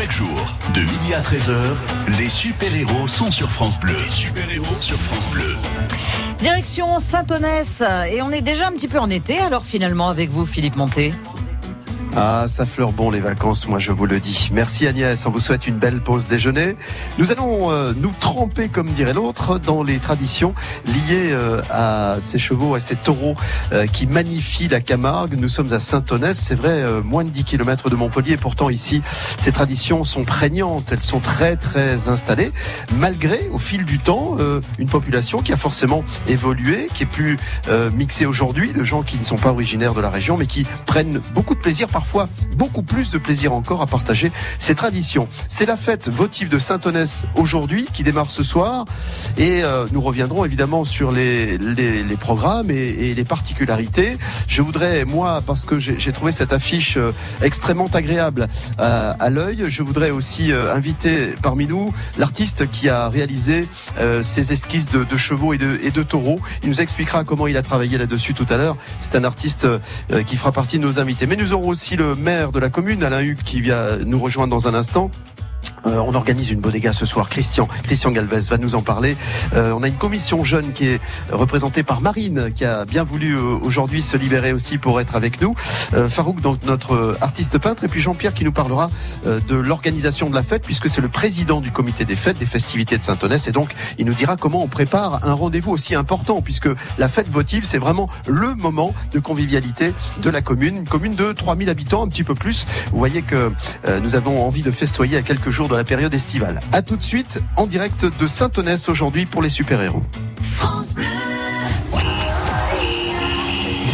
Chaque jour, de midi à 13h, les super-héros sont sur France Bleu. Super-héros sur France Bleu. Direction Saint-Onès. Et on est déjà un petit peu en été, alors finalement, avec vous, Philippe Monté? Ah, ça fleure bon les vacances, moi je vous le dis. Merci Agnès, on vous souhaite une belle pause déjeuner. Nous allons euh, nous tremper, comme dirait l'autre, dans les traditions liées euh, à ces chevaux, à ces taureaux euh, qui magnifient la Camargue. Nous sommes à Saint-Onès, c'est vrai, moins de 10 km de Montpellier. Pourtant ici, ces traditions sont prégnantes, elles sont très très installées, malgré au fil du temps une population qui a forcément évolué, qui est plus mixée aujourd'hui de gens qui ne sont pas originaires de la région, mais qui prennent beaucoup de plaisir parfois beaucoup plus de plaisir encore à partager ces traditions. C'est la fête votive de Saint-Onès aujourd'hui qui démarre ce soir et euh, nous reviendrons évidemment sur les, les, programmes et, les particularités. Je voudrais, moi, parce que j'ai trouvé cette affiche euh, extrêmement agréable à, à l'œil, je voudrais aussi euh, inviter parmi nous l'artiste qui a réalisé ces esquisses de, de chevaux et de, et de, taureaux. Il nous expliquera comment il a travaillé là-dessus tout à l'heure. C'est un artiste qui fera partie de nos invités. Mais nous aurons aussi le maire de la commune, Alain Hugues, qui vient nous rejoindre dans un instant. Euh, on organise une bodega ce soir. Christian, Christian Galvez va nous en parler. Euh, on a une commission jeune qui est représentée par Marine, qui a bien voulu euh, aujourd'hui se libérer aussi pour être avec nous. Farouk, donc notre artiste peintre, et puis Jean-Pierre qui nous parlera de l'organisation de la fête, puisque c'est le président du comité des fêtes, des festivités de Saint-Onès, et donc il nous dira comment on prépare un rendez-vous aussi important, puisque la fête votive, c'est vraiment le moment de convivialité de la commune, une commune de 3000 habitants, un petit peu plus. Vous voyez que nous avons envie de festoyer à quelques jours de la période estivale. A tout de suite en direct de Saint-Onès aujourd'hui pour les super-héros.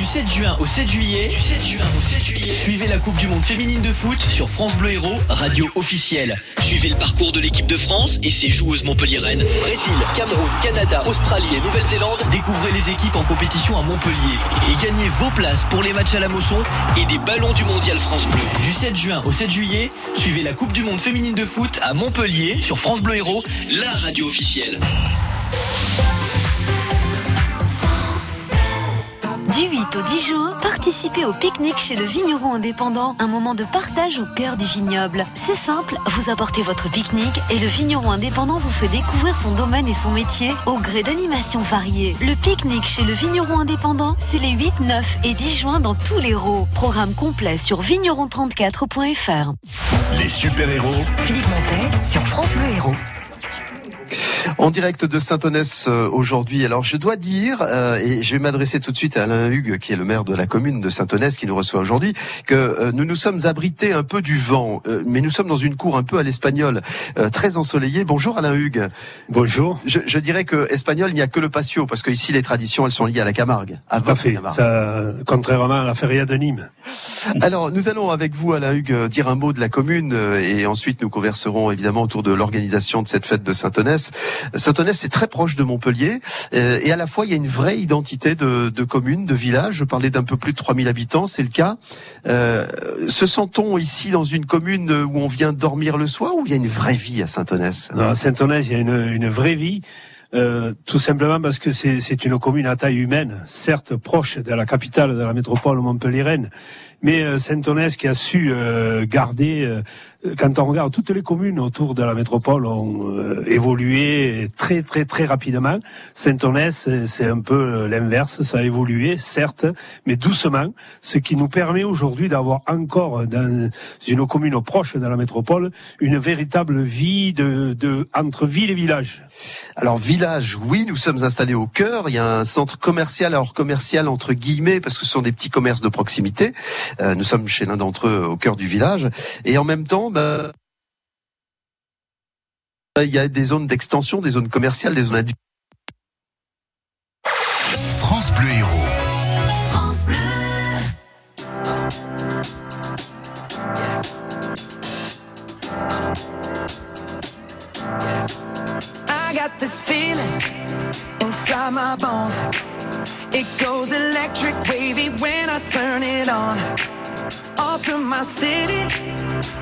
7 juin au 7 juillet, du 7 juin au 7 juillet, suivez la Coupe du Monde féminine de foot sur France Bleu Héros, radio officielle. Suivez le parcours de l'équipe de France et ses joueuses montpelliéraines. Brésil, Cameroun, Canada, Australie et Nouvelle-Zélande. Découvrez les équipes en compétition à Montpellier et gagnez vos places pour les matchs à la Mosson et des ballons du Mondial France Bleu. Du 7 juin au 7 juillet, suivez la Coupe du Monde féminine de foot à Montpellier sur France Bleu Héros, la radio officielle. Du 8 au 10 juin, participez au pique-nique chez le vigneron indépendant, un moment de partage au cœur du vignoble. C'est simple, vous apportez votre pique-nique et le vigneron indépendant vous fait découvrir son domaine et son métier au gré d'animations variées. Le pique-nique chez le vigneron indépendant, c'est les 8, 9 et 10 juin dans tous les rôles. Programme complet sur vigneron34.fr. Les super-héros. Philippe Montet sur France Bleu Héros. En direct de Saint-Onès euh, aujourd'hui. Alors je dois dire, euh, et je vais m'adresser tout de suite à Alain Hugues, qui est le maire de la commune de Saint-Onès, qui nous reçoit aujourd'hui, que euh, nous nous sommes abrités un peu du vent, mais nous sommes dans une cour un peu à l'espagnol, très ensoleillée. Bonjour Alain Hugues. Bonjour. Je, je dirais que espagnol, il n'y a que le patio, parce que ici les traditions, elles sont liées à la Camargue. À fait. Ça, contrairement à la feria de Nîmes. Alors nous allons avec vous, Alain Hugues, dire un mot de la commune, et ensuite nous converserons évidemment autour de l'organisation de cette fête de Saint-Onès. Saint-Onès est très proche de Montpellier euh, et à la fois il y a une vraie identité de, de commune, de village. Je parlais d'un peu plus de 3000 habitants, c'est le cas. Euh, se sent-on ici dans une commune où on vient dormir le soir ou il y a une vraie vie à Saint-Onès? À Saint-Onès, il y a une, une vraie vie. Euh, tout simplement parce que c'est une commune à taille humaine, certes proche de la capitale de la métropole montpelliéraine, mais euh, Saint-Onès qui a su euh, garder quand on regarde toutes les communes autour de la métropole ont euh, évolué très très très rapidement. Saint-Onès, c'est un peu l'inverse, ça a évolué certes, mais doucement, ce qui nous permet aujourd'hui d'avoir encore dans une commune proche de la métropole une véritable vie de, de entre ville et village. Alors village, oui, nous sommes installés au cœur. Il y a un centre commercial, alors commercial entre guillemets, parce que ce sont des petits commerces de proximité. Euh, nous sommes chez l'un d'entre eux au cœur du village, et en même temps bah, il y a des zones d'extension, des zones commerciales, des zones France Bleu Héros. France Bleu. I got this feeling inside my bones. It goes electric wavy when I turn it on. Off from my city,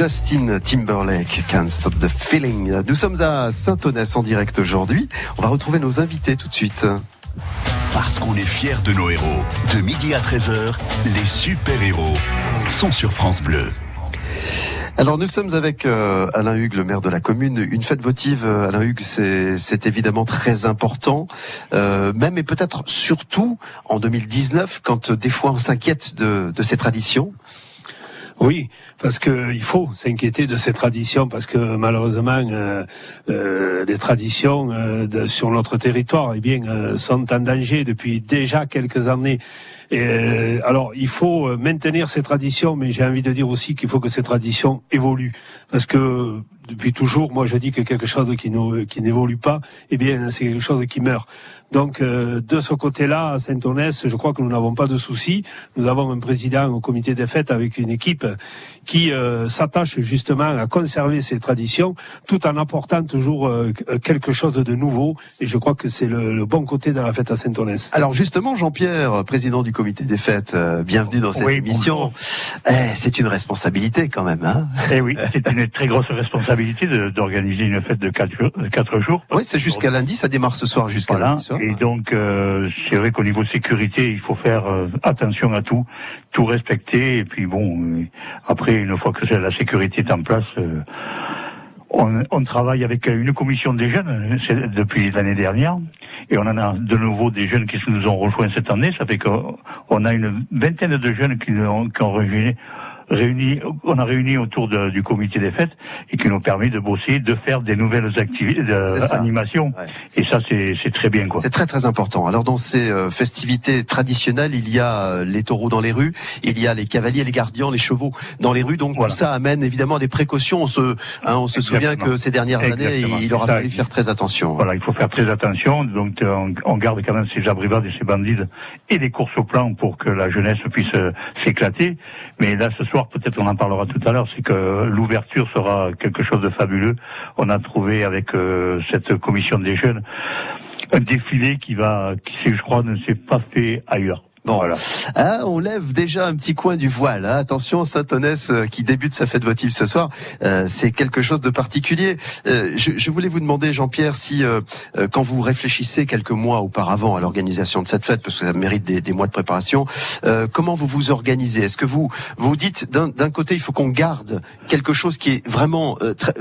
Justin Timberlake, Can't Stop the Feeling. Nous sommes à Saint-Onès en direct aujourd'hui. On va retrouver nos invités tout de suite. Parce qu'on est fiers de nos héros. De midi à 13h, les super-héros sont sur France Bleu. Alors nous sommes avec euh, Alain Hugues, le maire de la commune. Une fête votive, euh, Alain Hugues, c'est évidemment très important, euh, même et peut-être surtout en 2019, quand euh, des fois on s'inquiète de, de ces traditions. Oui, parce que il faut s'inquiéter de ces traditions, parce que malheureusement, euh, euh, les traditions euh, sur notre territoire, eh bien, sont en danger depuis déjà quelques années. Et, euh, alors, il faut euh, maintenir ces traditions, mais j'ai envie de dire aussi qu'il faut que ces traditions évoluent, parce que depuis toujours, moi, je dis que quelque chose qui, n'évolue pas, eh bien, c'est quelque chose qui meurt. Donc, euh, de ce côté-là, à Saint-Onès, je crois que nous n'avons pas de soucis. Nous avons un président au comité des fêtes avec une équipe qui euh, s'attache justement à conserver ces traditions, tout en apportant toujours euh, quelque chose de nouveau. Et je crois que c'est le, le bon côté de la fête à Saint-Onès. Alors justement, Jean-Pierre, président du des fêtes, euh, bienvenue dans cette Oui, émission. Eh, c'est une responsabilité quand même. Hein Eh oui, c'est une très grosse responsabilité de- d'organiser une fête de quatre, jours- de quatre jours. oui, c'est jusqu'à lundi, ça démarre ce soir jusqu'à Voilà. lundi soir. Et donc, euh, c'est vrai qu'au niveau sécurité, il faut faire euh, attention à tout, tout respecter. Et puis bon, euh, après, une fois que la sécurité est en place, euh, on, travaille avec une commission des jeunes depuis l'année dernière, et on en a de nouveau des jeunes qui nous ont rejoints cette année. Ça fait qu'on a une vingtaine de jeunes qui ont, qui ont réuni, réuni, on a réuni autour de- du comité des fêtes et qui nous permet de bosser, de faire des nouvelles activités. Ouais. Et ça, c'est c'est très bien, quoi. C'est très très important. Alors dans ces euh, festivités traditionnelles, il y a euh, les taureaux dans les rues, il y a les cavaliers, les gardiens, les chevaux dans les rues. Donc Voilà. tout ça amène évidemment des précautions. On se, hein, on se souvient que ces dernières Exactement. années, il aura fallu faire très attention. Voilà, il faut faire très attention. Donc, euh, on, garde quand même ces abrivades et ces bandides et des courses au plan pour que la jeunesse puisse s'éclater. Mais là, ce soir, peut-être on en parlera tout à l'heure, c'est que l'ouverture sera quelque chose de fabuleux. On a trouvé avec euh, cette commission des jeunes un défilé qui va, qui je crois, ne s'est pas fait ailleurs. Bon, Voilà. Ah, on lève déjà un petit coin du voile. hein. Attention, Saint-Onès euh, qui débute sa fête votive ce soir, euh, c'est quelque chose de particulier. Euh, je, je voulais vous demander, Jean-Pierre, si euh, euh, quand vous réfléchissez quelques mois auparavant à l'organisation de cette fête, parce que ça mérite des, des mois de préparation, euh, comment vous vous organisez? Est-ce que vous vous dites d'un côté, il faut qu'on garde quelque chose qui est vraiment euh, très-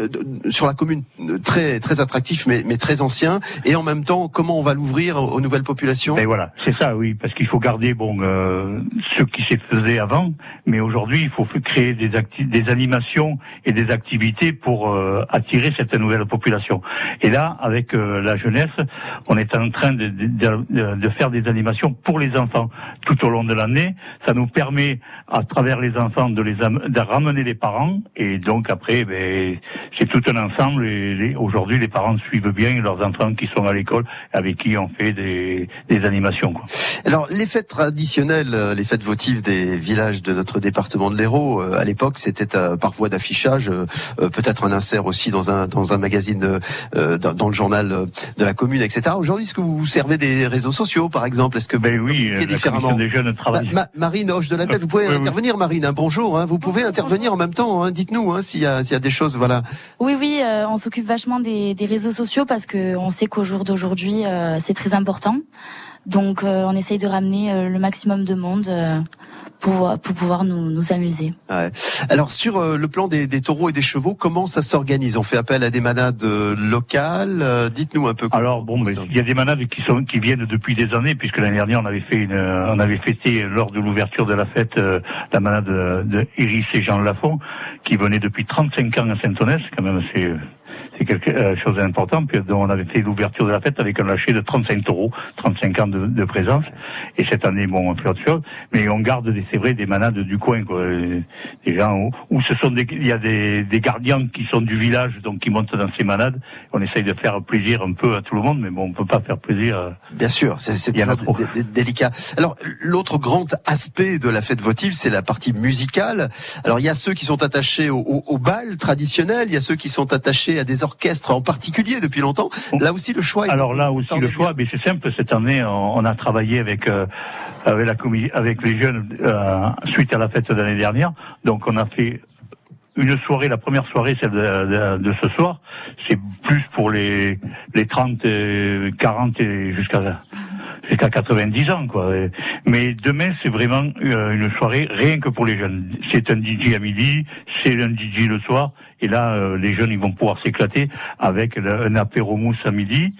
sur la commune très très attractif, mais, mais très ancien, et en même temps, comment on va l'ouvrir aux nouvelles populations? Ben voilà, c'est ça, oui, parce qu'il faut garder bon euh, ce qui s'est fait avant, mais aujourd'hui il faut créer des des animations et des activités pour euh, attirer cette nouvelle population. Et là, avec euh, la jeunesse, on est en train de, de, de- faire des animations pour les enfants tout au long de l'année. Ça nous permet, à travers les enfants, de les de ramener les parents, et donc après, ben, c'est tout un ensemble. Et aujourd'hui, les parents suivent bien leurs enfants qui sont à l'école, avec qui on fait des, des animations. Quoi. Alors, les fêtes traditionnel, euh, les fêtes votives des villages de notre département de l'Hérault. Euh, à l'époque, c'était euh, par voie d'affichage, peut-être un insert aussi dans un dans un magazine, dans, le journal de la commune, etc. Aujourd'hui, est-ce que vous vous servez des réseaux sociaux, par exemple? Est-ce que ben oui, la différemment? des jeunes Marine hoche de la tête. Vous pouvez intervenir, Marine. Hein, bonjour. Hein, vous pouvez intervenir en même temps. Hein, Dites-nous hein, s'il y a s'il y a des choses, voilà. Oui, oui, on s'occupe vachement des, des, réseaux sociaux parce que on sait qu'au jour d'aujourd'hui, c'est très important. Donc euh, on essaye de ramener euh, le maximum de monde euh, pour, pour pouvoir nous, nous amuser. Ouais. Alors sur le plan des, des, taureaux et des chevaux, comment ça s'organise? On fait appel à des manades locales. Dites-nous un peu. Alors bon, il y a des manades qui sont qui viennent depuis des années, puisque l'année dernière on avait fait une, on avait fêté lors de l'ouverture de la fête la manade de Iris et Jean Lafont, qui venait depuis 35 ans à Saint-Onès. Quand même, c'est c'est quelque chose d'important. Puis on avait fait l'ouverture de la fête avec un lâcher de 35 taureaux, 35 ans de, de, présence. Et cette année, bon, on fait autre chose, mais on garde, c'est vrai, des manades du coin, quoi. Des gens où, ce sont des, il y a des, des, gardiens qui sont du village, donc qui montent dans ces manades. On essaye de faire plaisir un peu à tout le monde, mais bon, on peut pas faire plaisir. Bien sûr, c'est délicat. Alors, l'autre grand aspect de la fête votive, c'est la partie musicale. Alors, il y a ceux qui sont attachés au, au, au bal traditionnel, il y a ceux qui sont attachés à des orchestres en particulier depuis longtemps. Là aussi, le choix. Alors là aussi, le choix, mais c'est simple. Cette année, on a travaillé avec euh, avec la avec les jeunes euh, suite à la fête de l'année dernière. Donc, on a fait une soirée, la première soirée, celle de, de, ce soir, c'est plus pour les les 30, 40 et jusqu'à jusqu'à 90 ans, quoi. Mais demain, c'est vraiment euh, une soirée rien que pour les jeunes. C'est un DJ à midi, c'est un DJ le soir, et là, euh, les jeunes, ils vont pouvoir s'éclater avec un apéro mousse à midi.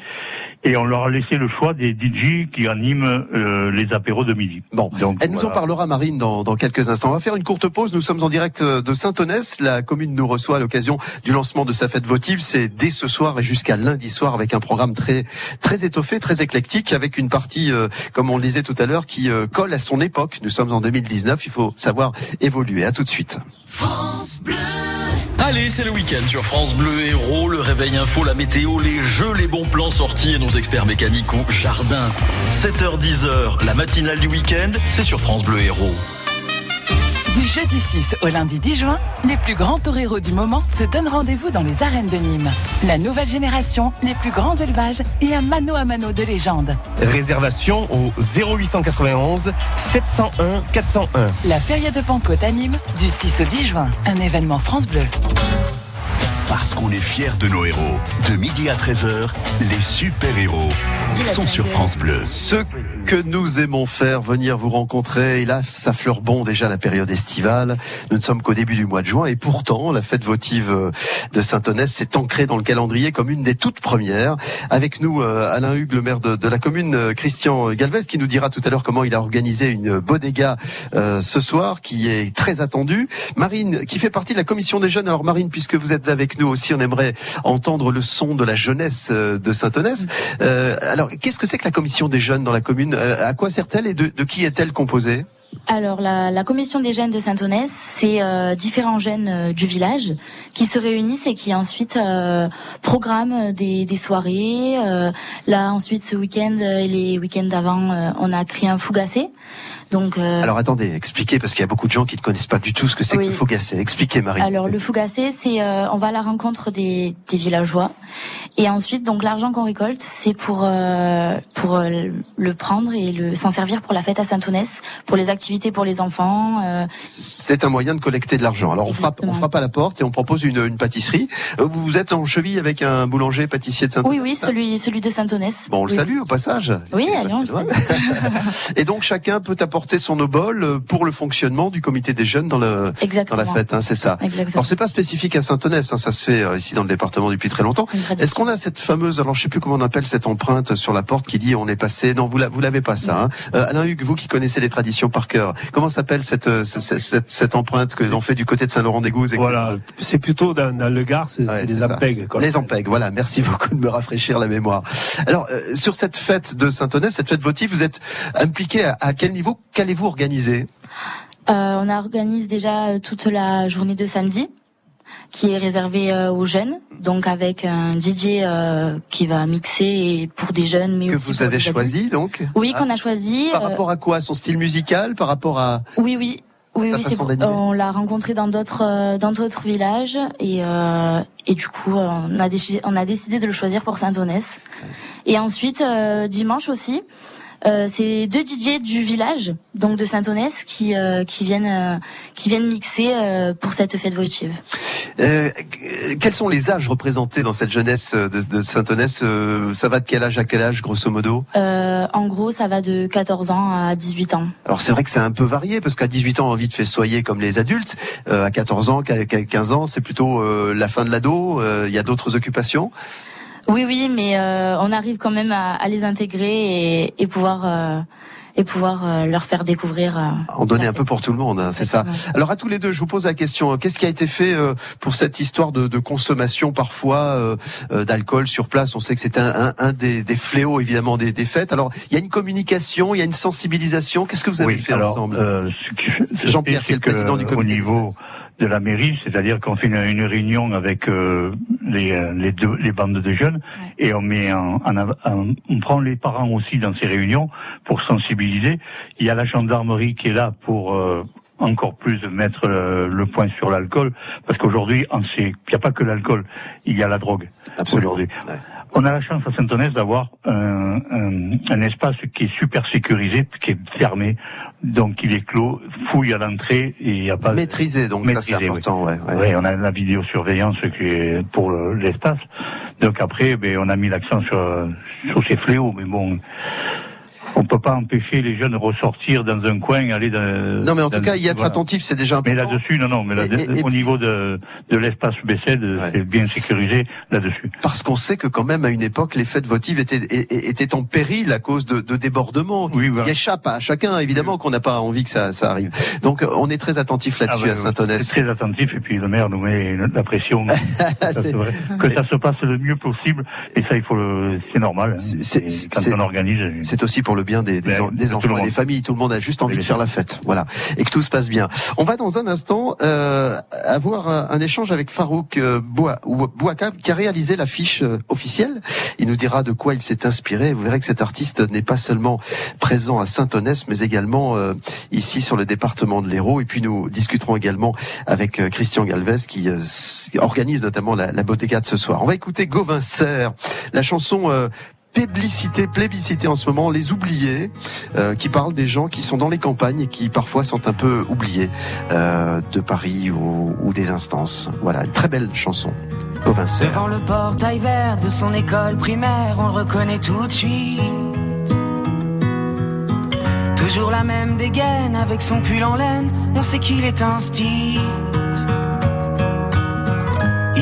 Et on leur a laissé le choix des DJ qui animent euh, les apéros de midi. Bon, Donc, elle nous en parlera, Marine, dans, dans, quelques instants. On va faire une courte pause. Nous sommes en direct de Saint-Onès. La commune nous reçoit à l'occasion du lancement de sa fête votive. C'est dès ce soir et jusqu'à lundi soir avec un programme très très étoffé, très éclectique, avec une partie, euh, comme on le disait tout à l'heure, qui colle à son époque. Nous sommes en 2019. Il faut savoir évoluer. À tout de suite. France Bleu. Allez, c'est le week-end sur France Bleu Héros, le réveil info, la météo, les jeux, les bons plans sortis et nos experts mécaniques au jardin. 7h10h, la matinale du week-end, c'est sur France Bleu Héros. Du jeudi 6 au lundi 10 juin, les plus grands toreros du moment se donnent rendez-vous dans les arènes de Nîmes. La nouvelle génération, les plus grands élevages et un mano à mano de légende. Réservation au 0891 701 401. La Feria de Pentecôte à Nîmes du 6 au 10 juin. Un événement France Bleu. Parce qu'on est fiers de nos héros. De midi à 13h, les super-héros sont sur France Bleu. Ce que nous aimons faire, venir vous rencontrer, et là, ça fleure bon déjà la période estivale. Nous ne sommes qu'au début du mois de juin, et pourtant, la fête votive de Saint-Onès s'est ancrée dans le calendrier comme une des toutes premières. Avec nous, euh, Alain Hugues, le maire de, la commune, euh, Christian Galvez, qui nous dira tout à l'heure comment il a organisé une bodega euh, ce soir, qui est très attendue. Marine, qui fait partie de la commission des jeunes. Alors Marine, puisque vous êtes avec nous aussi, on aimerait entendre le son de la jeunesse euh, de Saint-Onès. Euh, alors, qu'est-ce que c'est que la commission des jeunes dans la commune? Euh, À quoi sert-elle et de, qui est-elle composée? Alors la, commission des jeunes de Saint-Onès, c'est différents jeunes du village qui se réunissent et qui ensuite programment des, soirées. là ensuite ce week-end et les week-ends d'avant, on a créé un fougassé. Donc, euh, Alors attendez, expliquez parce qu'il y a beaucoup de gens qui ne connaissent pas du tout ce que c'est que le Fougassé. Expliquez Marie. Alors le Fougassé, c'est euh, on va à la rencontre des, des villageois et ensuite donc l'argent qu'on récolte, c'est pour euh, pour le prendre et le s'en servir pour la fête à Saint-Onès, pour les activités pour les enfants. C'est un moyen de collecter de l'argent. Alors on frappe on frappe à la porte et on propose une, une pâtisserie. Vous êtes en cheville avec un boulanger pâtissier de Saint-Onès. Oui oui, celui celui de Saint-Onès. Bon, on le salue au passage. Oui, allez, on le salue. et donc chacun peut apporter apporter son obol euh, pour le fonctionnement du comité des jeunes dans, le, dans la fête, hein, c'est ça. Exactement. Alors c'est pas spécifique à Saint-Onès, hein, ça se fait euh, ici dans le département depuis très longtemps. Est-ce qu'on a cette fameuse, alors je sais plus comment on appelle cette empreinte sur la porte qui dit on est passé, non vous vous l'avez pas ça. Hein. Euh, Alain Hugues, vous qui connaissez les traditions par cœur, comment s'appelle cette, cette, cette, empreinte que l'on fait du côté de Saint-Laurent-des-Gouzes Voilà, c'est plutôt dans, le Gard, c'est les ampègues. Les ampègues, voilà. Merci beaucoup de me rafraîchir la mémoire. Alors sur cette fête de Saint-Onès, cette fête votive, vous êtes impliqué à, à quel niveau Qu'allez-vous organiser? Euh, on organise déjà euh, toute la journée de samedi. qui est réservé euh, aux jeunes, donc avec un DJ euh, qui va mixer et pour des jeunes, mais Que aussi vous avez choisi donc? Oui, Ah. qu'on a choisi. Par euh, rapport à quoi? Son style musical? Par rapport à Oui, oui. Oui, oui, on l'a rencontré dans d'autres dans d'autres villages et euh, et du coup on a décidé on a décidé de le choisir pour Saint-Onès. Et ensuite euh, dimanche aussi euh, c'est deux DJ du village donc de Saint-Onès qui euh, qui viennent euh, qui viennent mixer euh, pour cette fête votive. Euh, quels sont les âges représentés dans cette jeunesse de, de Saint-Onès Euh, Ça va de quel âge à quel âge, grosso modo? Euh, en gros ça va de 14 ans à 18 ans. Alors c'est vrai que c'est un peu varié, parce qu'à 18 ans, on a envie de festoyer comme les adultes. Euh, à 14 ans, qu'à qu'à 15 ans, c'est plutôt euh, la fin de l'ado. Euh, Il y a d'autres occupations. Oui, oui, mais euh, on arrive quand même à, à les intégrer et, et pouvoir euh, et pouvoir euh, leur faire découvrir. euh, En donner un peu pour tout le monde, hein, c'est ça. Alors à tous les deux, je vous pose la question qu'est-ce qui a été fait euh, pour cette histoire de, de consommation parfois euh, euh, d'alcool sur place? On sait que c'est un, un, un des, des fléaux évidemment des, des fêtes. Alors il y a une communication, il y a une sensibilisation. Qu'est-ce que vous avez Oui, fait alors, ensemble? euh, Jean-Pierre, qui est le que, président du Au comité. niveau de la mairie, c'est-à-dire qu'on fait une, une réunion avec euh, les, euh, les, deux, les bandes de jeunes et on met en, en av- en- on prend les parents aussi dans ces réunions pour sensibiliser. Il y a la gendarmerie qui est là pour euh, encore plus mettre le, le point sur l'alcool parce qu'aujourd'hui, on sait qu'il n'y a pas que l'alcool, il y a la drogue. Absolument. Aujourd'hui. On a la chance à Saint-Onès d'avoir un, un, un espace qui est super sécurisé, qui est fermé, donc il est clos, fouille à l'entrée et il n'y a pas Maîtrisé, donc ça c'est Maîtrisé, oui. important. Ouais, ouais. Ouais, on a la vidéosurveillance qui est pour le- l'espace. Donc après, ben, on a mis l'accent sur, sur ces fléaux, mais bon. On peut pas empêcher les jeunes de ressortir dans un coin, aller dans. Non, mais en dans- tout cas, y être voilà. attentif, c'est déjà important. Mais là-dessus, non, non, mais là, Et- et- au niveau de, de l'espace BCD, c'est bien sécurisé là-dessus. Parce qu'on sait que quand même à une époque les fêtes votives étaient étaient en péril à cause de, de débordements qui échappent à chacun évidemment qu'on n'a pas envie que ça, ça arrive. Donc on est très attentif là-dessus Ah ouais, à Saint-Onès. Très attentif et puis le maire nous met la pression. Ça, c'est vrai. que ça se passe le mieux possible et ça il faut le c'est normal. hein. Quand c'est- on organise. C'est aussi pour le bien des, des, Ben, des enfants et des familles. Tout le monde a juste envie de faire la fête, voilà, et que tout se passe bien. On va dans un instant euh, avoir un, un échange avec Farouk euh, Boua- ou- Bouaka qui a réalisé l'affiche euh, officielle. Il nous dira de quoi il s'est inspiré. Vous verrez que cet artiste n'est pas seulement présent à Saint-Onès, mais également euh, ici sur le département de l'Hérault. Et puis nous discuterons également avec euh, Christian Galvez qui euh, organise notamment la, la Bodega de ce soir. On va écouter Gauvin Serre, la chanson euh, plébiscité, en ce moment, les oubliés, euh, qui parlent des gens qui sont dans les campagnes et qui parfois sont un peu oubliés euh, de Paris ou, ou des instances. Voilà, une très belle chanson. Serre. Devant le portail vert de son école primaire, on le reconnaît tout de suite. Toujours la même dégaine avec son pull en laine, on sait qu'il est. Il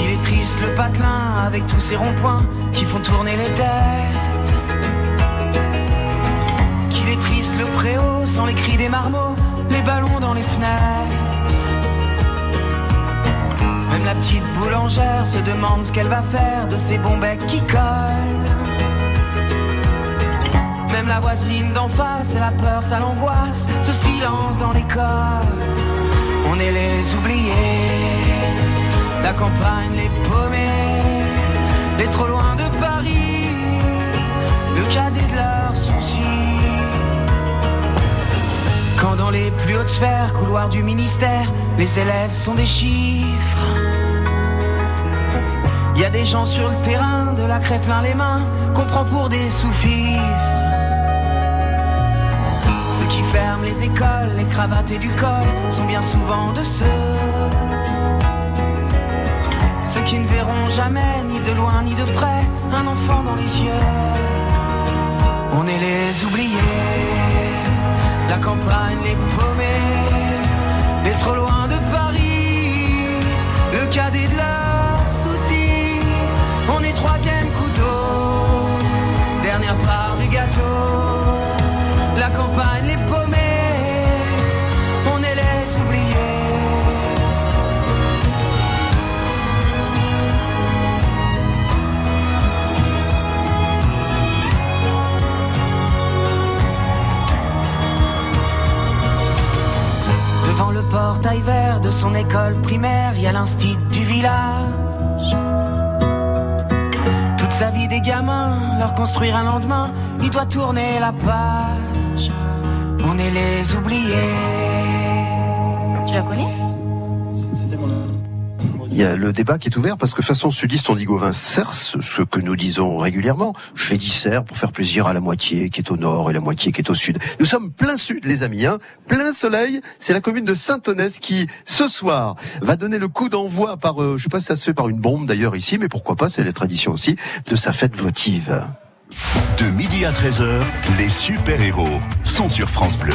Qu'il est triste le patelin avec tous ces ronds-points qui font tourner les têtes. Qu'il est triste le préau sans les cris des marmots, les ballons dans les fenêtres. Même la petite boulangère se demande ce qu'elle va faire de ces bons becs qui collent. Même la voisine d'en face, elle a peur, ça l'angoisse, ce silence dans l'école. On est les oubliés, la campagne les paumés, les trop loin de Paris, le cadet de leurs soucis. Quand dans les plus hautes sphères, couloirs du ministère, les élèves sont des chiffres. Y a des gens sur le terrain, de la craie plein les mains, qu'on prend pour des sous-fifres. Ceux qui ferment les écoles, les cravates et du col, sont bien souvent de ceux. Qui ne verront jamais, ni de loin ni de près, un enfant dans les yeux. On est les oubliés, la campagne, les paumés, les trop loin de Paris, le cadet de leurs soucis. On est troisième couteau, dernière part du gâteau. La campagne, les le portail vert de son école primaire, il y a l'instit du village. Toute sa vie des gamins, leur construire un lendemain, il doit tourner la page. On est les oubliés. Tu la connais? Y a le débat qui est ouvert parce que façon sudiste, on dit Gauvin Cers, ce que nous disons régulièrement. Je l'ai dit Serre pour faire plaisir à la moitié qui est au nord et la moitié qui est au sud. Nous sommes plein sud, les amis, hein, plein soleil. C'est la commune de Saint-Onès qui, ce soir, va donner le coup d'envoi par, euh, je sais pas si ça se fait par une bombe d'ailleurs ici, mais pourquoi pas, c'est la tradition aussi, de sa fête votive. De midi à 13h, les super-héros sont sur France Bleu.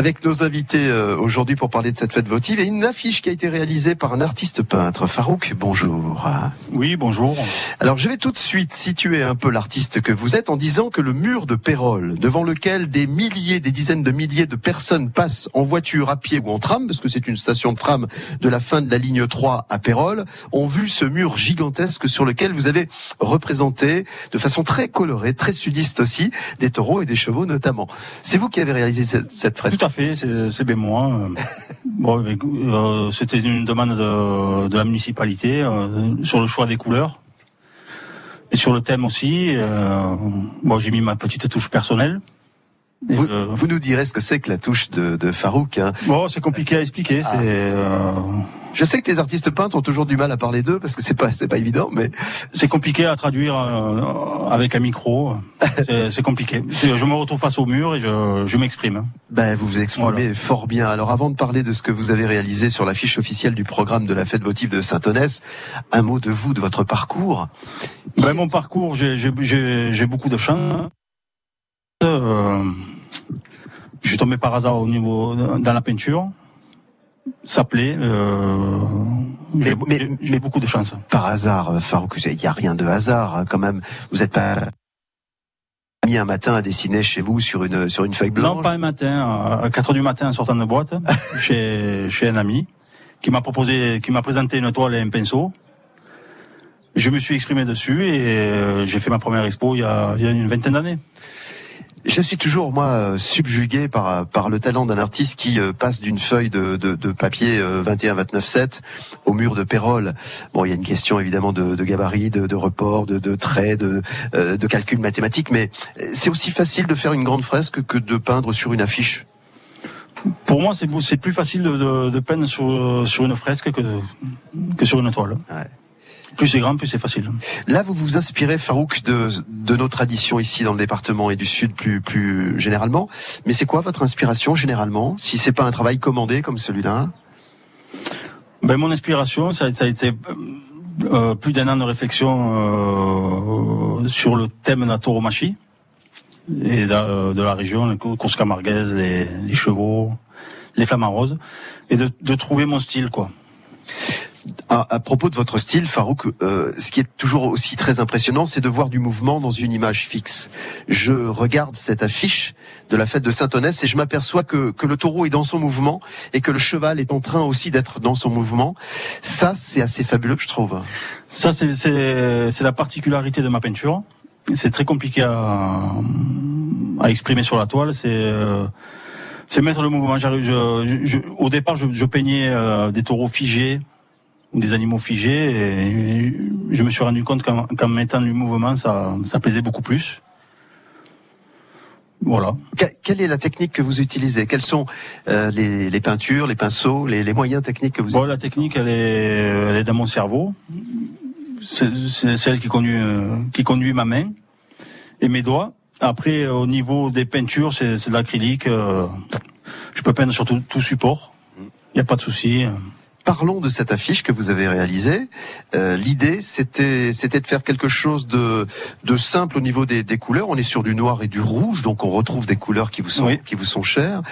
Avec nos invités euh, aujourd'hui pour parler de cette fête votive et une affiche qui a été réalisée par un artiste peintre. Farouk, bonjour. Oui, bonjour. Alors je vais tout de suite situer un peu l'artiste que vous êtes en disant que le mur de Pérol, devant lequel des milliers, des dizaines de milliers de personnes passent en voiture, à pied ou en tram, parce que c'est une station de tram de la fin de la ligne 3 à Pérol, ont vu ce mur gigantesque sur lequel vous avez représenté de façon très colorée, très sudiste aussi, des taureaux et des chevaux notamment. C'est vous qui avez réalisé cette, cette fresque fait, c'est. Euh, Bon, euh, c'était une demande de, de la municipalité euh, sur le choix des couleurs et sur le thème aussi. Euh, bon, j'ai mis ma petite touche personnelle. Vous, euh, vous nous direz ce que c'est que la touche de, de Farouk. hein. bon, c'est compliqué à expliquer. Ah. Euh, Je sais que les artistes peintres ont toujours du mal à parler d'eux parce que c'est pas c'est pas évident, mais c'est compliqué à traduire euh, avec un micro. C'est compliqué. Je me retrouve face au mur et je, je m'exprime. ben vous vous exprimez Voilà. fort bien. Alors avant de parler de ce que vous avez réalisé sur la fiche officielle du programme de la fête votive de Saint-Onès, un mot de vous, de votre parcours. Ben, mon parcours, j'ai beaucoup de chance. Euh, je suis tombé par hasard au niveau dans la peinture. Ça plaît. Euh, Mais- beaucoup de chance. Par hasard, euh, Farouk, il n'y a rien de hasard hein, quand même. Vous n'êtes pas mis un matin à dessiner chez vous sur une sur une feuille blanche. Non, pas un matin, à 4 heures du matin en sortant de boîte, chez, chez un ami, qui m'a proposé, qui m'a présenté une toile et un pinceau. Je me suis exprimé dessus et euh, j'ai fait ma première expo il y a, il y a une vingtaine d'années. Je suis toujours moi euh, subjugué par par le talent d'un artiste qui euh, passe d'une feuille de, de, de papier euh, 21 29 7 au mur de Pérol. Bon, il y a une question évidemment de, de gabarit, de, de report, de, de traits, de, euh, de calcul mathématique, mais c'est aussi facile de faire une grande fresque que de peindre sur une affiche. Pour moi, c'est plus facile de, de, de peindre sur, sur une fresque que, que sur une toile. Ouais. Plus c'est grand, plus c'est facile. Là, vous vous inspirez, Farouk, de, de nos traditions ici dans le département et du Sud plus, plus généralement. Mais c'est quoi votre inspiration généralement, si c'est pas un travail commandé comme celui-là? Ben, mon inspiration, ça, ça a été euh, plus d'un an de réflexion euh, sur le thème de la tauromachie et de, euh, de la région, les cou- courses camarguaises, les, les chevaux, les flamants roses, et de, de trouver mon style, quoi. À, à propos de votre style, Farouk, euh, ce qui est toujours aussi très impressionnant, c'est de voir du mouvement dans une image fixe. Je regarde cette affiche de la fête de Saint-Onès et je m'aperçois que, que le taureau est dans son mouvement et que le cheval est en train aussi d'être dans son mouvement. Ça, c'est assez fabuleux, je trouve. Ça, c'est- la particularité de ma peinture. C'est très compliqué à, à exprimer sur la toile. C'est euh, c'est mettre le mouvement. Je- je- au départ, je, je peignais euh, des taureaux figés ou des animaux figés. Et je me suis rendu compte qu'en qu'en mettant du mouvement, ça, ça plaisait beaucoup plus. Voilà. Que- quelle est la technique que vous utilisez? Quelles sont euh, les, les peintures, les pinceaux, les, les moyens techniques que vous Bon, la technique, elle est, elle est dans mon cerveau. C'est celle qui conduit, euh, qui conduit ma main et mes doigts. Après, au niveau des peintures, c'est c'est de l'acrylique. euh, je peux peindre sur tout, tout support. Il n'y a pas de souci. Parlons de cette affiche que vous avez réalisée. Euh, L'idée, c'était, c'était de faire quelque chose de, de simple au niveau des, des couleurs. On est sur du noir et du rouge, donc on retrouve des couleurs qui vous sont, qui vous sont chères.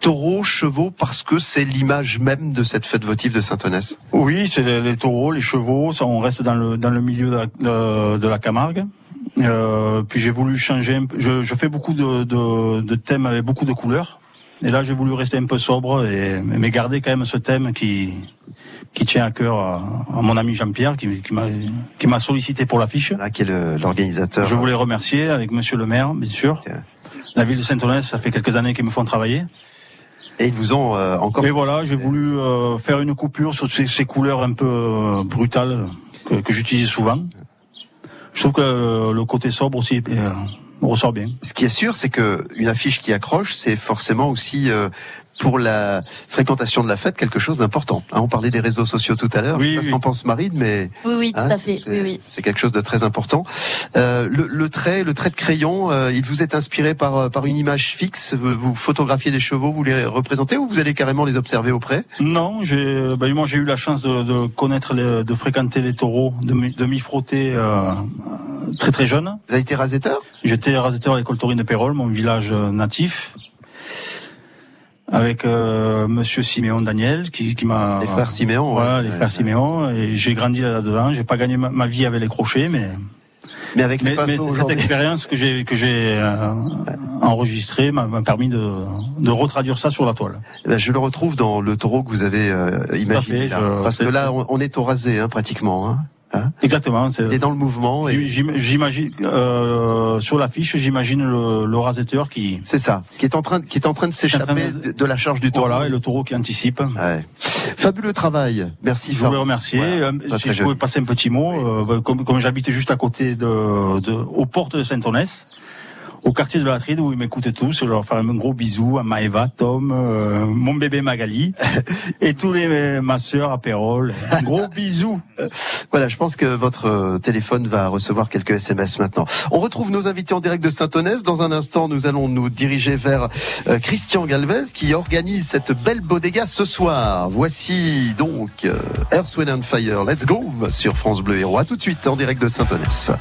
Taureaux, chevaux, parce que c'est l'image même de cette fête votive de Saint-Onès. Oui, c'est les, les taureaux, les chevaux. Ça, on reste dans le dans le milieu de la, de, de la Camargue. Euh, puis j'ai voulu changer. Je, je fais beaucoup de, de, de thèmes avec beaucoup de couleurs. Et là, j'ai voulu rester un peu sobre et mais garder quand même ce thème qui qui tient à cœur à, à mon ami Jean-Pierre qui, qui m'a qui m'a sollicité pour l'affiche. Là, qui est l'organisateur. Je voulais remercier avec Monsieur le Maire, bien sûr. La ville de Saint-Onès, ça fait quelques années qu'ils me font travailler. Et ils vous ont euh, encore. Et voilà, j'ai voulu euh, faire une coupure sur ces, ces couleurs un peu euh, brutales que, que j'utilise souvent. Je trouve que euh, le côté sobre aussi euh, ressort bien. Ce qui est sûr, c'est que une affiche qui accroche, c'est forcément aussi euh, pour la fréquentation de la fête quelque chose d'important. Hein, on parlait des réseaux sociaux tout à l'heure. je sais pas ce qu'en pense Marine, mais Oui, oui, tout hein, à fait. c'est- Oui, oui. c'est quelque chose de très important. Euh, le, le trait, le trait de crayon, euh, il vous est inspiré par euh, par une image fixe? Vous, photographiez des chevaux, vous les représentez ou vous allez carrément les observer auprès? Non, j'ai ben, moi j'ai eu la chance de, de connaître, les- de fréquenter les taureaux, de m'y de m'y frotter euh, très très jeune. Vous avez été rasetteur? J'étais rasetteur à l'école taurine de Pérol, mon village euh, natif, avec euh, Monsieur Siméon Daniel, qui, qui m'a Les frères Siméon, Voilà, ouais. les Ouais, frères ouais. Siméon, et j'ai grandi là-dedans. J'ai pas gagné ma, ma vie avec les crochets, mais mais avec les mais, mais cette expérience que j'ai que j'ai euh, enregistrée m'a permis de, de retraduire ça sur la toile. Eh ben, je le retrouve dans le taureau que vous avez euh, imaginé fait, là. je- parce que là, on, on est au rasé hein, pratiquement. Hein. Hein Exactement. Il est dans le mouvement. Et... J'imagine euh, sur l'affiche, j'imagine le, le rasetteur qui. C'est ça, qui est en train, de- qui est en train de s'échapper de, de la charge du taureau. Voilà, et le taureau qui anticipe. Ouais. Fabuleux travail. Merci. Je voulais remercier. Voilà, Euh, si je pouvais passer un petit mot, euh, bah, comme, comme j'habitais juste à côté de, de, aux portes de Saint-Onès, au quartier de la Tride où ils m'écoutent tous, je leur faire un gros bisou à Maëva, Tom, euh, mon bébé Magali et tous les ma sœur à Pérol. Un gros bisou. Voilà, je pense que votre euh, téléphone va recevoir quelques SMS maintenant. On retrouve nos invités en direct de Saint-Onès. Dans un instant, nous allons nous diriger vers euh, Christian Galvez qui organise cette belle bodega ce soir. Voici donc euh, Earth, Wind and Fire. Let's go sur France Bleu Héros. À tout de suite en direct de Saint-Onès.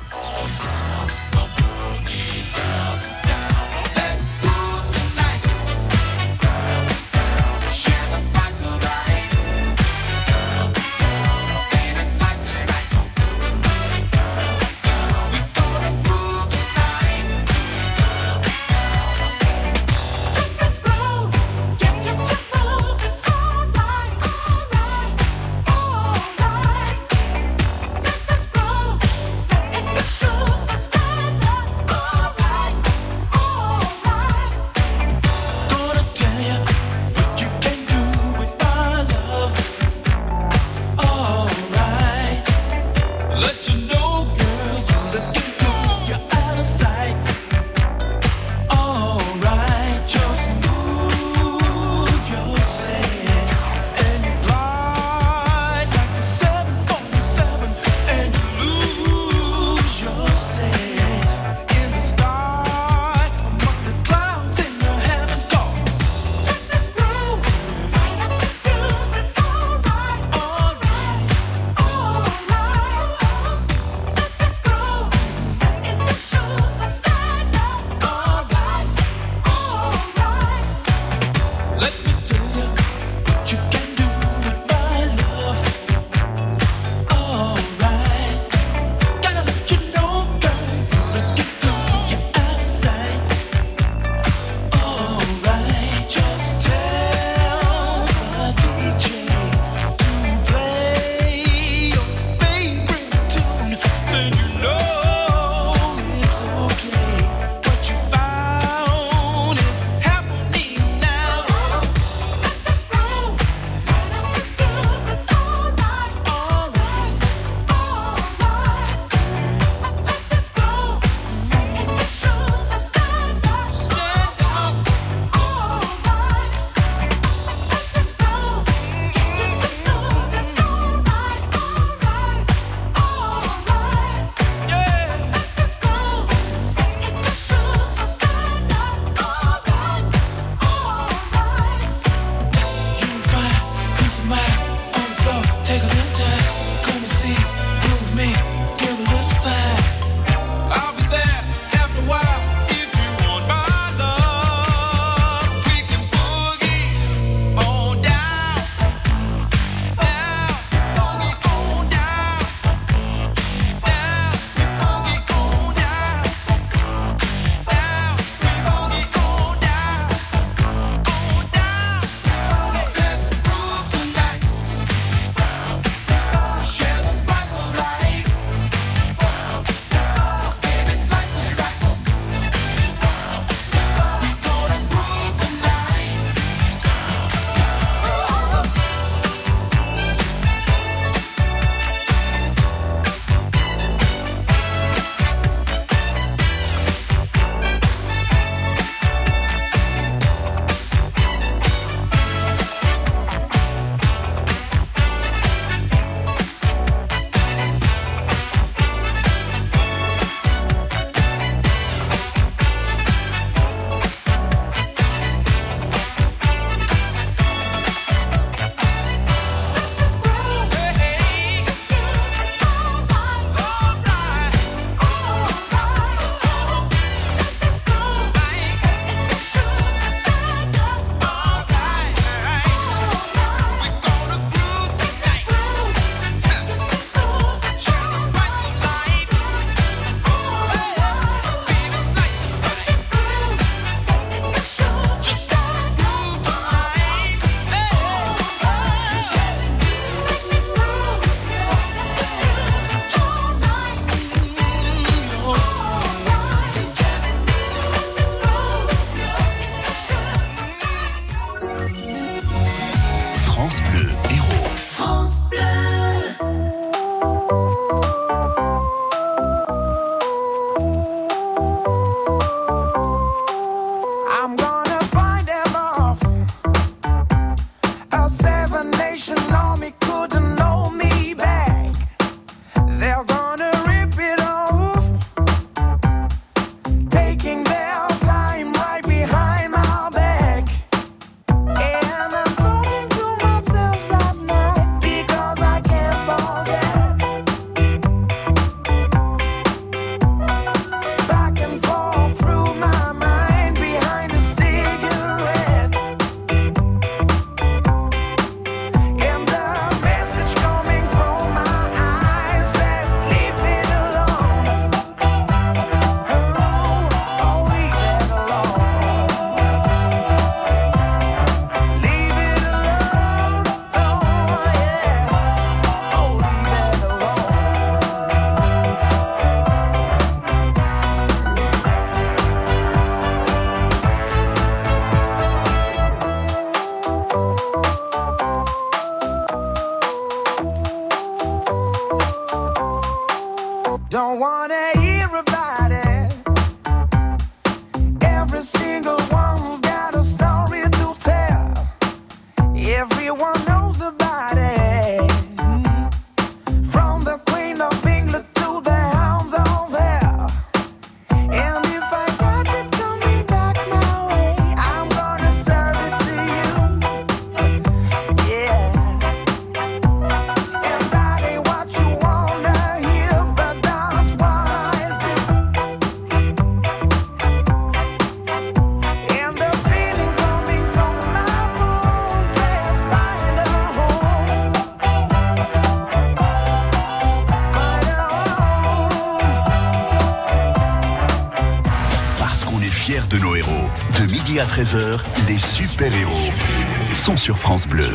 13h, les super-héros sont sur France Bleu.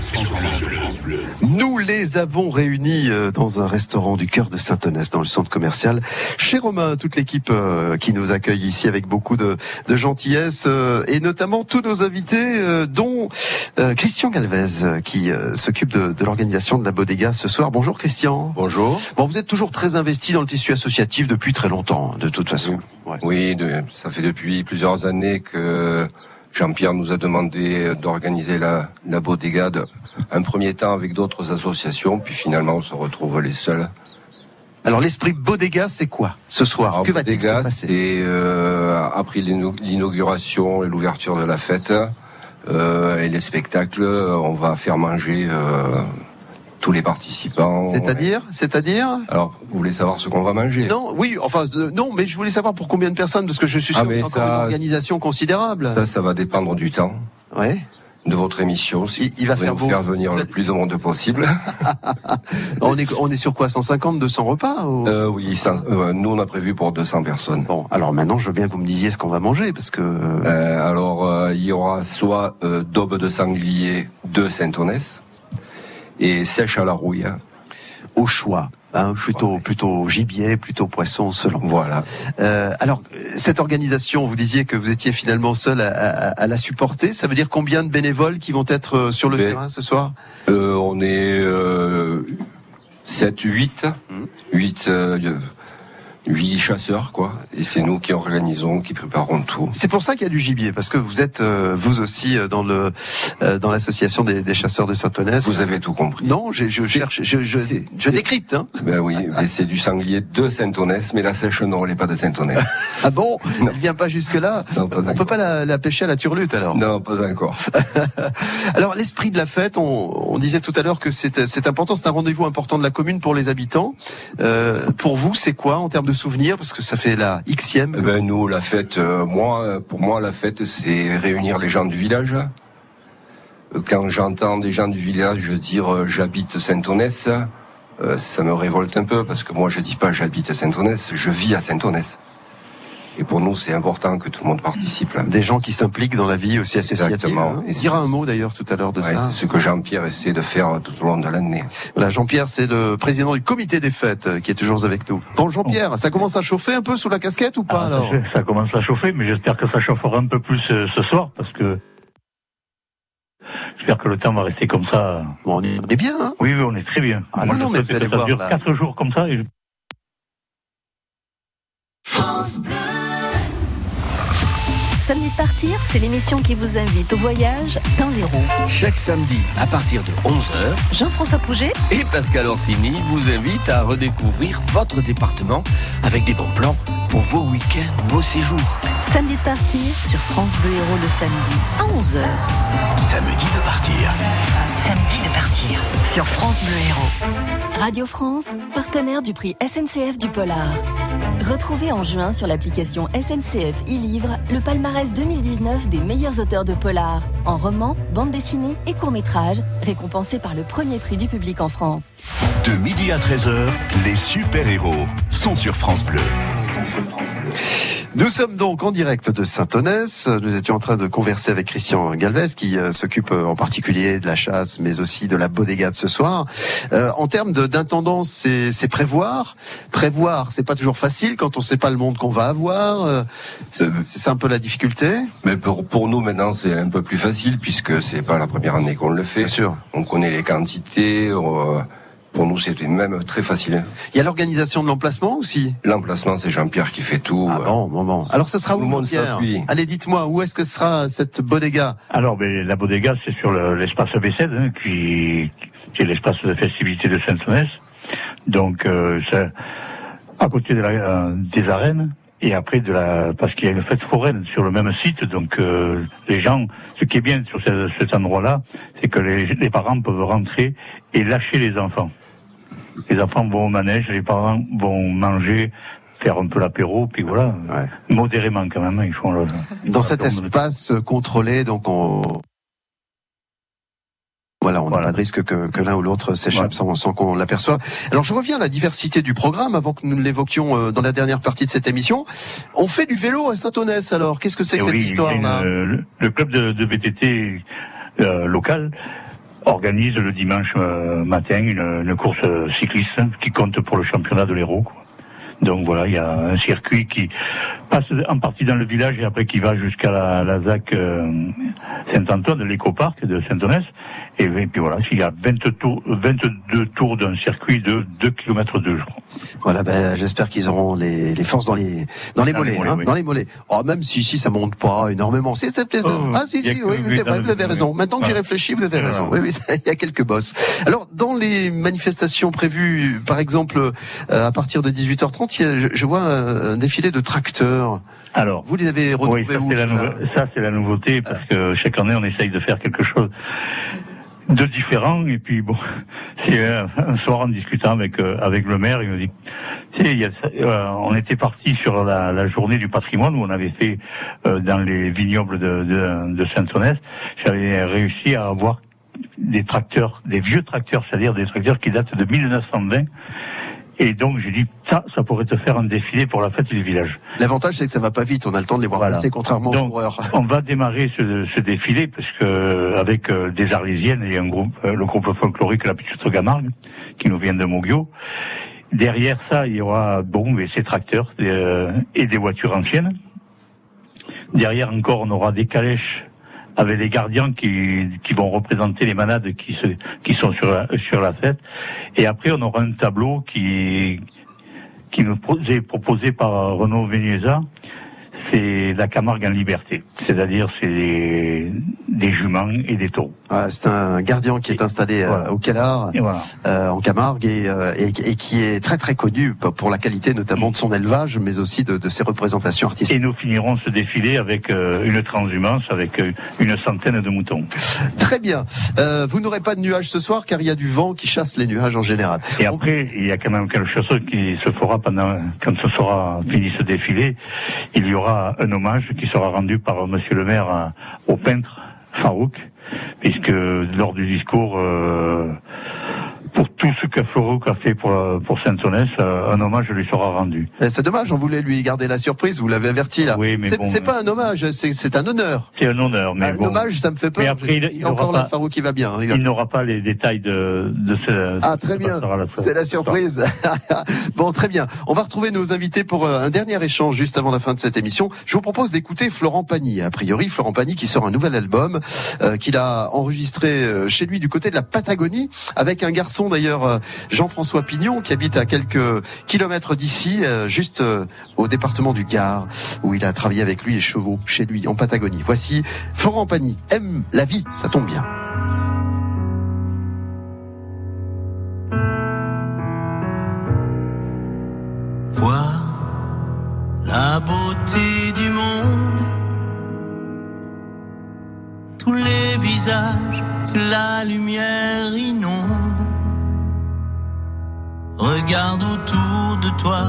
Nous les avons réunis euh, dans un restaurant du cœur de Saint-Onès, dans le centre commercial. Chez Romain, toute l'équipe euh, qui nous accueille ici avec beaucoup de, de gentillesse, euh, et notamment tous nos invités, euh, dont euh, Christian Galvez, euh, qui euh, s'occupe de, de l'organisation de la Bodega ce soir. Bonjour Christian. Bonjour. Bon, vous êtes toujours très investi dans le tissu associatif depuis très longtemps, de toute façon. Oui, de- ça fait depuis plusieurs années que Jean-Pierre nous a demandé d'organiser la, la un premier temps avec d'autres associations, puis finalement on se retrouve les seuls. Alors l'esprit Bodega, c'est quoi ce soir? Alors, Que va-t-il se passer? c'est euh, après l'inauguration et l'ouverture de la fête euh, et les spectacles, on va faire manger euh, tous les participants. C'est-à-dire C'est-à-dire Alors, vous voulez savoir ce qu'on va manger? Non, oui, enfin euh, non, mais je voulais savoir pour combien de personnes, parce que je suis sûr Ah, que mais c'est encore une organisation considérable. Ça, ça va dépendre du temps. Ouais. De votre émission. Si il va vous faire beau. faire venir le plus de monde possible. on est on est sur quoi 150, 200 repas ou... Euh, oui, ça, euh, nous on a prévu pour 200 personnes. Bon, alors maintenant je veux bien que vous me disiez ce qu'on va manger parce que. Euh, alors euh, il y aura soit euh, daube de sanglier de Saint-Onès et sèche à la rouille. hein. Au choix. Hein, plutôt plutôt gibier, plutôt poisson, selon. Voilà. Euh, alors cette organisation, vous disiez que vous étiez finalement seul à, à- à la supporter. Ça veut dire combien de bénévoles qui vont être euh, sur le terrain ce soir? Euh, on est euh, 7, 8, 8, 8 chasseurs quoi. Et c'est nous qui organisons, qui préparons tout. C'est pour ça qu'il y a du gibier, parce que vous êtes euh, vous aussi euh, dans le euh, dans l'association des, des chasseurs de Saint-Onès. Vous avez tout compris. Non, je, je cherche, je, je, je décrypte. Hein. Ben oui, mais c'est du sanglier de Saint-Onès, mais la sèche non, elle n'est pas de Saint-Onès. Ah bon? Elle vient pas jusque là. Non, pas On peut pas la, la pêcher à la turlute alors? Non, pas encore. Alors l'esprit de la fête, on, on disait tout à l'heure que c'est c'est important, c'est un rendez-vous important de la commune pour les habitants. Euh, pour vous, c'est quoi en termes de souvenirs Parce que ça fait la xème. Eh ben nous, la fête, euh, moi, pour moi, la fête, c'est réunir les gens du village. Euh, Quand j'entends des gens du village dire euh, j'habite Saint-Onès, ça me révolte un peu parce que moi, je dis pas j'habite Saint-Onès, je vis à Saint-Onès. Et pour nous, c'est important que tout le monde participe. là. Des gens qui s'impliquent dans la vie aussi associative. Exactement. hein. Et On dira un mot d'ailleurs tout à l'heure de Ouais, ça. c'est ce que Jean-Pierre essaie de faire tout au long de l'année. Voilà, Jean-Pierre, c'est le président du comité des fêtes euh, qui est toujours avec nous. Bon, Jean-Pierre, ça commence à chauffer un peu sous la casquette ou pas Ah, alors ça, ça commence à chauffer, mais j'espère que ça chauffera un peu plus euh, ce soir, parce que j'espère que le temps va rester comme ça. Bon, on est, bien, hein Oui, oui, on est très bien. Ah Moi, non, non, mais vous allez que ça voir, dure là. quatre jours comme ça. Et je- Samedi de partir, c'est l'émission qui vous invite au voyage dans l'Hérault. Chaque samedi, à partir de 11h, Jean-François Pouget et Pascal Orsini vous invite à redécouvrir votre département avec des bons plans pour vos week-ends, vos séjours. Samedi de partir sur France Bleu Héros le samedi à 11h. Samedi de partir. Samedi de partir sur France Bleu Héros. Radio France, partenaire du prix SNCF du Polar. Retrouvez en juin sur l'application SNCF e-Livre le palmarès 2019 des meilleurs auteurs de polar, en roman, bande dessinée et court-métrage, récompensés par le premier prix du public en France. De midi à 13h, les super-héros sont sur France Bleu. Nous sommes donc en direct de Saint-Onès. Nous étions en train de converser avec Christian Galvez qui euh, s'occupe euh, en particulier de la chasse, mais aussi de la bodega de ce soir. Euh, en termes d'intendance, c'est c'est prévoir. Prévoir, c'est pas toujours facile quand on sait pas le monde qu'on va avoir. Euh, C'est un peu la difficulté? Mais pour, pour nous maintenant c'est un peu plus facile puisque c'est pas la première année qu'on le fait. sûr. On connaît les quantités, Pour nous, c'était même très facile. Il y a l'organisation de l'emplacement aussi L'emplacement, c'est Jean-Pierre qui fait tout. Ah bon, bon, bon. Alors ce sera Tout le où, monde Pierre. Allez, dites-moi, où est-ce que sera cette bodega Alors, ben, la bodega, c'est sur le- l'espace Bessède, hein, qui, qui est l'espace de festivité de Saint-Onès. Donc, euh, c'est à côté de la, euh, des arènes. Et après de la, parce qu'il y a une fête foraine sur le même site, donc euh, les gens, ce qui est bien sur ce- cet endroit-là, c'est que les, les parents peuvent rentrer et lâcher les enfants. Les enfants vont au manège, les parents vont manger, faire un peu l'apéro, puis voilà, modérément quand même, ils font le. Dans cet espace contrôlé, donc on... Voilà, on n'a pas de risque que, que l'un ou l'autre s'échappe sans, sans qu'on l'aperçoive. Alors je reviens à la diversité du programme avant que nous ne l'évoquions euh, dans la dernière partie de cette émission. On fait du vélo à Saint-Onès alors. Qu'est-ce que c'est que Eh cette histoire-là? euh, le, le club de, de VTT euh, local organise le dimanche euh, matin une, course euh, cycliste qui compte pour le championnat de l'Hérault. Donc voilà, il y a un circuit qui passe en partie dans le village et après qui va jusqu'à la, la ZAC euh, Saint-Antoine, de l'éco-parc de Saint-Onès. Et, et puis voilà, il y a 20 tours, 22 tours d'un circuit de 2 km 2, je crois. Voilà, ben, j'espère qu'ils auront les, les forces dans les dans les Dans les mollets, hein, oui. dans les mollets. Oh, même si ici ça monte pas énormément. C'est c'est peut-être- Oh, ah si si, oui, c'est vrai, vous avez raison. Maintenant que j'y Voilà. réfléchis, vous avez raison. Oui, oui, il y a quelques bosses. Alors, dans les manifestations prévues, par exemple, euh, à partir de 18h30, je, vois euh, un défilé de tracteurs. Alors, vous les avez retrouvés Oui, ça où c'est la, ceux-là nouve- ça, c'est la nouveauté parce que chaque année on essaye de faire quelque chose de différent et puis bon, c'est euh, un soir en discutant avec euh, avec le maire, il me dit, tu sais, il y a ça- euh, on était parti sur la, la journée du patrimoine où on avait fait euh, dans les vignobles de, de, de Saint-Onès, j'avais réussi à avoir des tracteurs, des vieux tracteurs, c'est-à-dire des tracteurs qui datent de 1920. Et donc j'ai dit ça, ça pourrait te faire un défilé pour la fête du village. L'avantage, c'est que ça va pas vite. On a le temps de les voir Voilà. passer, contrairement aux coureurs. On va démarrer ce, ce défilé parce que avec euh, des Arlésiennes et un groupe, euh, le groupe folklorique La Petite Gamargue, qui nous vient de Moguio. Derrière ça, il y aura bon, mais ces tracteurs euh, et des voitures anciennes. Derrière encore, on aura des calèches avec des gardiens qui, qui vont représenter les manades qui, se, qui sont sur la, sur la fête. Et après, on aura un tableau qui, qui nous est proposé par Renaud Vénuesa. C'est la Camargue en liberté. C'est-à-dire, c'est des, des juments et des taureaux. Ah, c'est un gardien qui est installé euh, au Calard, voilà. euh, en Camargue, et, euh, et, et qui est très très connu pour la qualité notamment de son élevage, mais aussi de, de ses représentations artistiques. Et nous finirons ce défilé avec euh, une transhumance, avec euh, une centaine de moutons. Très bien. Euh, vous n'aurez pas de nuages ce soir car il y a du vent qui chasse les nuages en général. Et après, il y a quand même quelque chose qui se fera pendant, quand ce sera fini ce défilé, il y aura un hommage qui sera rendu par Monsieur le maire à- au peintre Farouk, puisque lors du discours, euh, pour tout ce que Farouk a fait pour, pour Saint-Onès, euh, un hommage lui sera rendu. Eh, C'est dommage, on voulait lui garder la surprise, vous l'avez averti là. Oui, mais c'est bon, c'est euh, pas un hommage, c'est c'est un honneur. C'est un honneur, mais Un bon. hommage, ça me fait peur. Mais après, il- il Encore pas- Farouk qui va bien. il va Il n'aura pas les détails de, de ce. Ah ce très bien, la c'est la surprise. bon très bien, on va retrouver nos invités pour euh, un dernier échange juste avant la fin de cette émission. Je vous propose d'écouter Florent Pagny. A priori, Florent Pagny qui sort un nouvel album euh, qu'il a enregistré euh, chez lui du côté de la Patagonie avec un garçon d'ailleurs euh, Jean-François Pignon qui habite à quelques kilomètres d'ici, euh, juste euh, au département du Gard où il a travaillé avec lui et chevaux chez lui en Patagonie. Voici Florent Pagny aime la vie, ça tombe bien. Vois la beauté du monde, tous les visages la lumière inonde. Regarde autour de toi,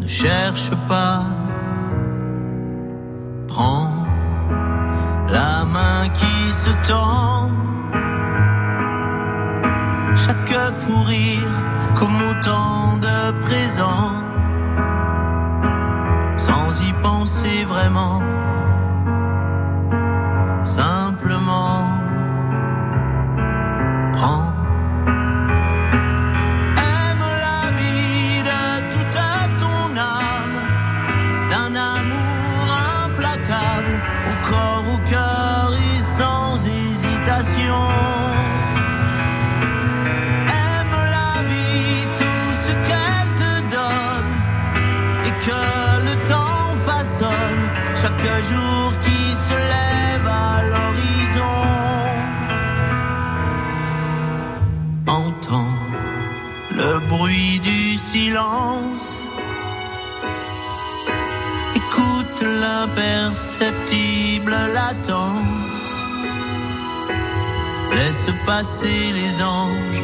ne cherche pas, prends la main qui se tend. Chaque fou rire comme autant de présents, sans y penser vraiment, quelques jours qui se lèvent à l'horizon. Entends le bruit du silence. Écoute l'imperceptible latence. Laisse passer les anges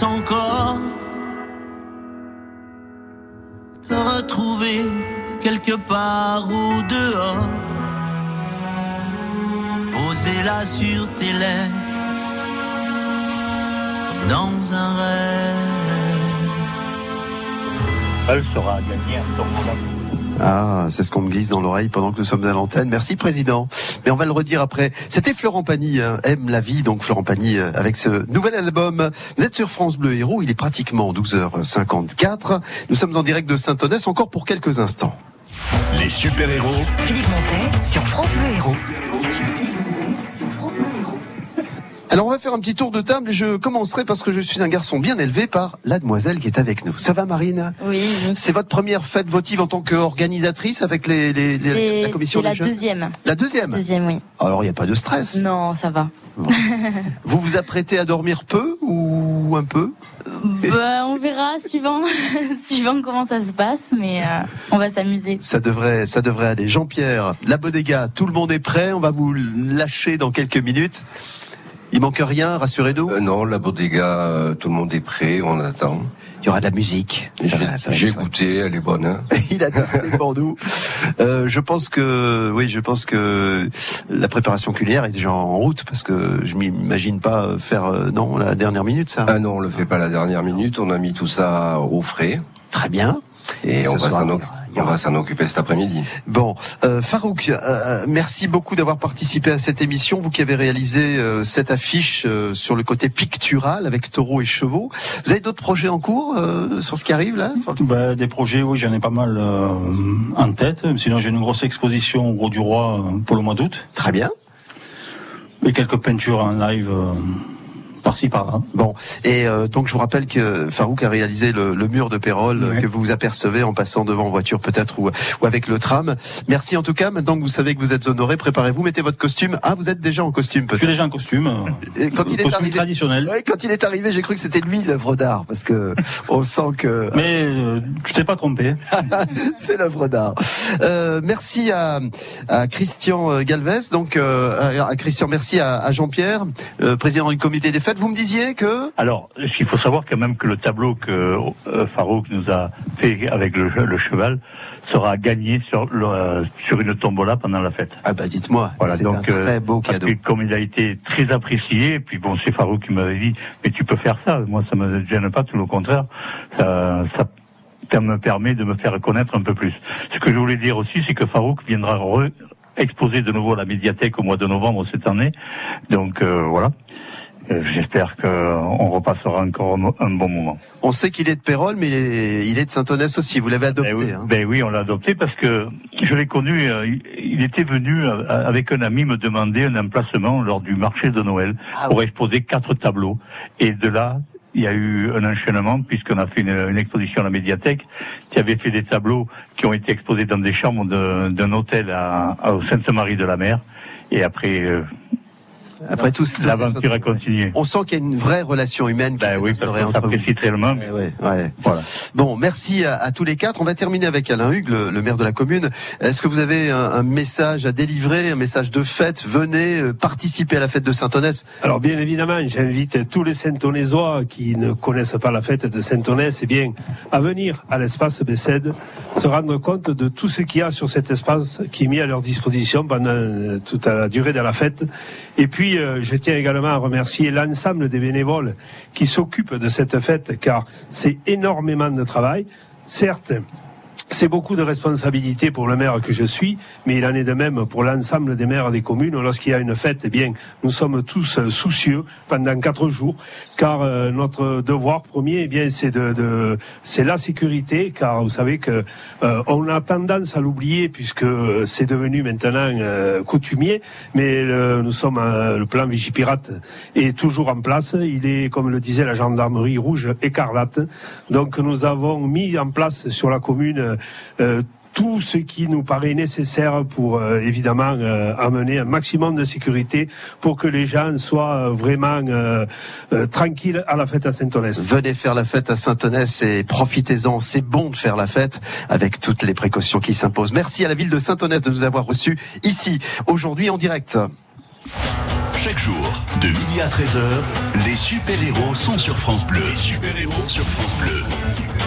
l'ivresse encore te retrouver quelque part au dehors Posez-la sur tes lèvres Comme dans un rêve Elle sera gagnée en tombola. Ah, c'est ce qu'on me glisse dans l'oreille pendant que nous sommes à l'antenne. Merci, Président. Mais on va le redire après. C'était Florent Pagny, hein, Aime la vie, donc Florent Pagny euh, avec ce nouvel album. Vous êtes sur France Bleu Héros, il est pratiquement 12h54. Nous sommes en direct de Saint-Onès encore pour quelques instants. Les super-héros Philippe Montet sur France Bleu Héros. Alors on va faire un petit tour de table et je commencerai parce que je suis un garçon bien élevé par la demoiselle qui est avec nous. Ça va Marine Oui. C'est votre première fête votive en tant qu'organisatrice avec les, les- les- la commission c'est la des jeunes deuxième. La deuxième Deuxième, oui. Alors il n'y a pas de stress. Non, ça va. Vous vous apprêtez à dormir peu ou un peu? Bah, on verra suivant, suivant comment ça se passe, mais euh, on va s'amuser. Ça devrait, ça devrait aller. Jean-Pierre, la bodega, tout le monde est prêt. On va vous lâcher dans quelques minutes. Il manque rien, rassurez-nous. Euh, non, la bodega, euh, tout le monde est prêt, on attend. Il y aura de la musique. J'ai goûté, elle est bonne. hein. Il a testé pour nous. Euh, je pense que, oui, je pense que la préparation culinaire est déjà en route parce que je m'imagine pas faire, euh, non, la dernière minute, ça. Ah non, on le fait pas la dernière minute, on a mis tout ça au frais. Très bien. Et on va s'en oc- on va s'en occuper cet après-midi. Bon, euh, Farouk, euh, merci beaucoup d'avoir participé à cette émission. Vous qui avez réalisé euh, cette affiche euh, sur le côté pictural avec taureaux et chevaux. Vous avez d'autres projets en cours euh, sur ce qui arrive là sur le- Ben, des projets, oui, j'en ai pas mal euh, en tête. Sinon, j'ai une grosse exposition au Gros du Roi euh, pour le mois d'août. Très bien. Et quelques peintures en live euh, par-ci par-là. Bon, et euh, donc je vous rappelle que Farouk a réalisé le, le mur de Pérol Ouais. que vous apercevez en passant devant en voiture peut-être ou, ou avec le tram. Merci en tout cas. Maintenant que vous savez que vous êtes honoré, préparez-vous, mettez votre costume. Ah, vous êtes déjà en costume Je peut-être. suis déjà en costume. euh, Et quand il est costume arrivé, traditionnel. Ouais, quand il est arrivé, j'ai cru que c'était lui l'œuvre d'art parce que on sent que Mais euh, tu t'es pas trompé. c'est l'œuvre d'art. Euh, merci à, à Christian euh, Galvez, donc euh, à, à Christian, merci à, à Jean-Pierre, euh, président du comité des fêtes. Vous me disiez que Alors, il faut savoir quand même que le tableau que euh, Farouk nous a fait avec le, le cheval sera gagné sur, le, euh, sur une tombola pendant la fête. ah bah dites-moi, Voilà, c'est un euh, très beau parce cadeau. que comme il a été très apprécié, et puis bon, c'est Farouk qui m'avait dit, mais tu peux faire ça. Moi, ça me gêne pas, tout le contraire. Ça, ça me permet de me faire connaître un peu plus. Ce que je voulais dire aussi, c'est que Farouk viendra re- exposer de nouveau à la médiathèque au mois de novembre cette année. Donc euh, voilà. Euh, J'espère qu'on repassera encore un, bon moment. On sait qu'il est de Pérol, mais il est, il est de Saint-Onès aussi. Vous l'avez adopté. Ben oui, hein. ben oui, on l'a adopté parce que je l'ai connu. euh, il- était venu euh, avec un ami me demander un emplacement lors du marché de Noël Ah pour exposer quatre tableaux. Et de là, il y a eu un enchaînement puisqu'on a fait une, une exposition à la médiathèque qui avait fait des tableaux qui ont été exposés dans des chambres d'un hôtel à, Sainte-Marie de la Mer. Et après. euh, Après tout, c'est- L'aventure a continué. on sent qu'il y a une vraie relation humaine qui Ben s'est oui, parce qu'on entre vous. tellement. Ouais, ouais, ouais. Bon, merci à, à tous les quatre. On va terminer avec Alain Hugues, le, le maire de la commune. Est-ce que vous avez un, un message à délivrer, un message de fête? Venez euh, participer à la fête de Saint-Onès. Alors bien évidemment, j'invite tous les Saint-Onésois qui ne connaissent pas la fête de Saint-Onès, eh bien, à venir à l'espace Bessède, se rendre compte de tout ce qu'il y a sur cet espace qui est mis à leur disposition pendant euh, toute la durée de la fête. Et puis, euh, je tiens également à remercier l'ensemble des bénévoles qui s'occupent de cette fête, car c'est énormément de travail. Certes, c'est beaucoup de responsabilités pour le maire que je suis, mais il en est de même pour l'ensemble des maires des communes. Lorsqu'il y a une fête, eh bien, nous sommes tous soucieux pendant quatre jours, car euh, notre devoir premier, eh bien, c'est de, de- c'est la sécurité, car vous savez que euh, on a tendance à l'oublier puisque euh, c'est devenu maintenant euh, coutumier, mais le- nous sommes euh, le plan Vigipirate est toujours en place. Il est, comme le disait la gendarmerie rouge, écarlate. Donc nous avons mis en place sur la commune tout ce qui nous paraît nécessaire pour euh, évidemment euh, amener un maximum de sécurité pour que les gens soient euh, vraiment euh, euh, tranquilles à la fête à Saint-Onès. Venez faire la fête à Saint-Onès et profitez-en. C'est bon de faire la fête avec toutes les précautions qui s'imposent. Merci à la ville de Saint-Onès de nous avoir reçus ici aujourd'hui en direct. Chaque jour, de midi à 13h, les super-héros sont sur France Bleu. Les super-héros sur France Bleu.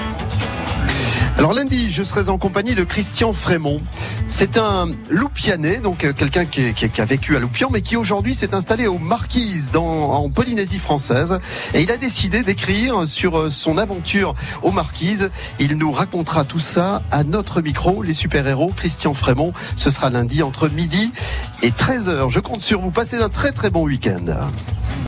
Alors lundi, je serai en compagnie de Christian Frémont. C'est un Loupianais, donc euh, quelqu'un qui, a vécu à Loupian, mais qui aujourd'hui s'est installé aux Marquises en Polynésie française. Et il a décidé d'écrire sur euh, son aventure aux Marquises. Il nous racontera tout ça à notre micro, les super-héros. Christian Frémont, ce sera lundi entre midi et 13h. Je compte sur vous. Passez un très très bon week-end.